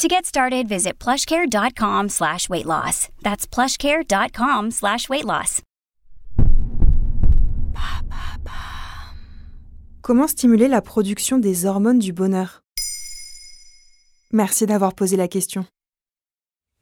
To get started, visit plushcare.com slash weight loss. That's plushcare.com slash weight loss. Comment stimuler la production des hormones du bonheur? Merci d'avoir posé la question.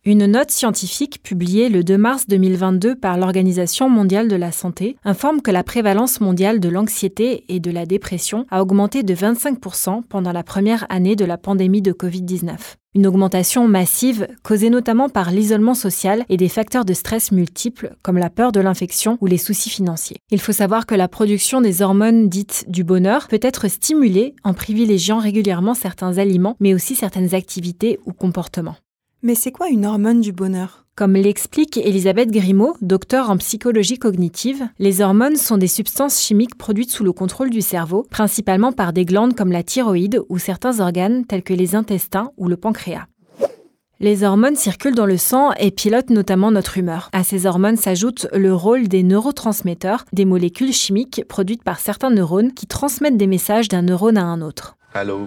Une note scientifique publiée le 2 mars 2022 par l'Organisation mondiale de la santé informe que la prévalence mondiale de l'anxiété et de la dépression a augmenté de 25% pendant la première année de la pandémie de Covid-19. Une augmentation massive causée notamment par l'isolement social et des facteurs de stress multiples comme la peur de l'infection ou les soucis financiers. Il faut savoir que la production des hormones dites du bonheur peut être stimulée en privilégiant régulièrement certains aliments mais aussi certaines activités ou comportements. Mais c'est quoi une hormone du bonheur? Comme l'explique Elisabeth Grimaud, docteur en psychologie cognitive, les hormones sont des substances chimiques produites sous le contrôle du cerveau, principalement par des glandes comme la thyroïde ou certains organes tels que les intestins ou le pancréas. Les hormones circulent dans le sang et pilotent notamment notre humeur. À ces hormones s'ajoute le rôle des neurotransmetteurs, des molécules chimiques produites par certains neurones qui transmettent des messages d'un neurone à un autre. Allô?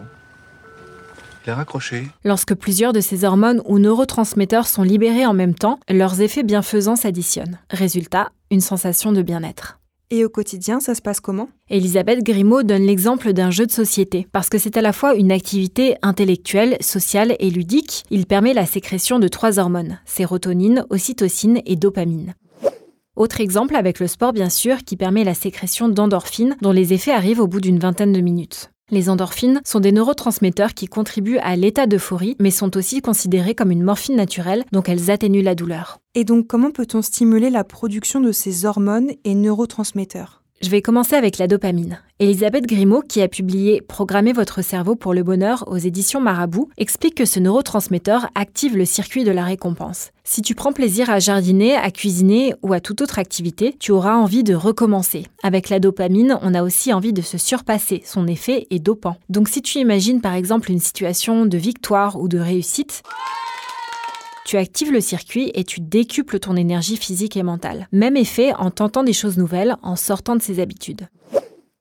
Lorsque plusieurs de ces hormones ou neurotransmetteurs sont libérés en même temps, leurs effets bienfaisants s'additionnent. Résultat, une sensation de bien-être. Et au quotidien, ça se passe comment? Elisabeth Grimaud donne l'exemple d'un jeu de société, parce que c'est à la fois une activité intellectuelle, sociale et ludique. Il permet la sécrétion de trois hormones, sérotonine, ocytocine et dopamine. Autre exemple avec le sport bien sûr, qui permet la sécrétion d'endorphines dont les effets arrivent au bout d'une vingtaine de minutes. Les endorphines sont des neurotransmetteurs qui contribuent à l'état d'euphorie, mais sont aussi considérés comme une morphine naturelle, donc elles atténuent la douleur. Et donc comment peut-on stimuler la production de ces hormones et neurotransmetteurs? Je vais commencer avec la dopamine. Elisabeth Grimaud, qui a publié Programmer votre cerveau pour le bonheur aux éditions Marabout, explique que ce neurotransmetteur active le circuit de la récompense. Si tu prends plaisir à jardiner, à cuisiner ou à toute autre activité, tu auras envie de recommencer. Avec la dopamine, on a aussi envie de se surpasser. Son effet est dopant. Donc si tu imagines par exemple une situation de victoire ou de réussite, tu actives le circuit et tu décuples ton énergie physique et mentale. Même effet en tentant des choses nouvelles, en sortant de ses habitudes.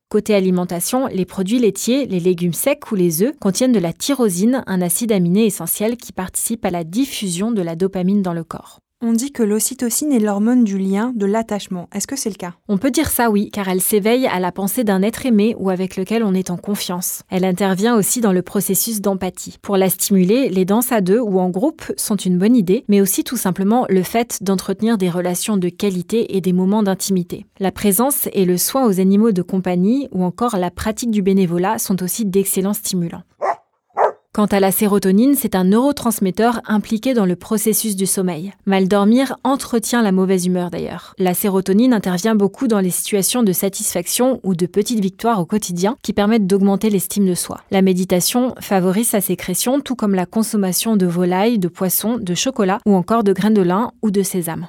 Côté alimentation, les produits laitiers, les légumes secs ou les œufs contiennent de la tyrosine, un acide aminé essentiel qui participe à la diffusion de la dopamine dans le corps. On dit que l'ocytocine est l'hormone du lien, de l'attachement. Est-ce que c'est le cas? On peut dire ça oui, car elle s'éveille à la pensée d'un être aimé ou avec lequel on est en confiance. Elle intervient aussi dans le processus d'empathie. Pour la stimuler, les danses à deux ou en groupe sont une bonne idée, mais aussi tout simplement le fait d'entretenir des relations de qualité et des moments d'intimité. La présence et le soin aux animaux de compagnie ou encore la pratique du bénévolat sont aussi d'excellents stimulants. Quant à la sérotonine, c'est un neurotransmetteur impliqué dans le processus du sommeil. Mal dormir entretient la mauvaise humeur d'ailleurs. La sérotonine intervient beaucoup dans les situations de satisfaction ou de petites victoires au quotidien qui permettent d'augmenter l'estime de soi. La méditation favorise sa sécrétion tout comme la consommation de volailles, de poissons, de chocolat ou encore de graines de lin ou de sésame.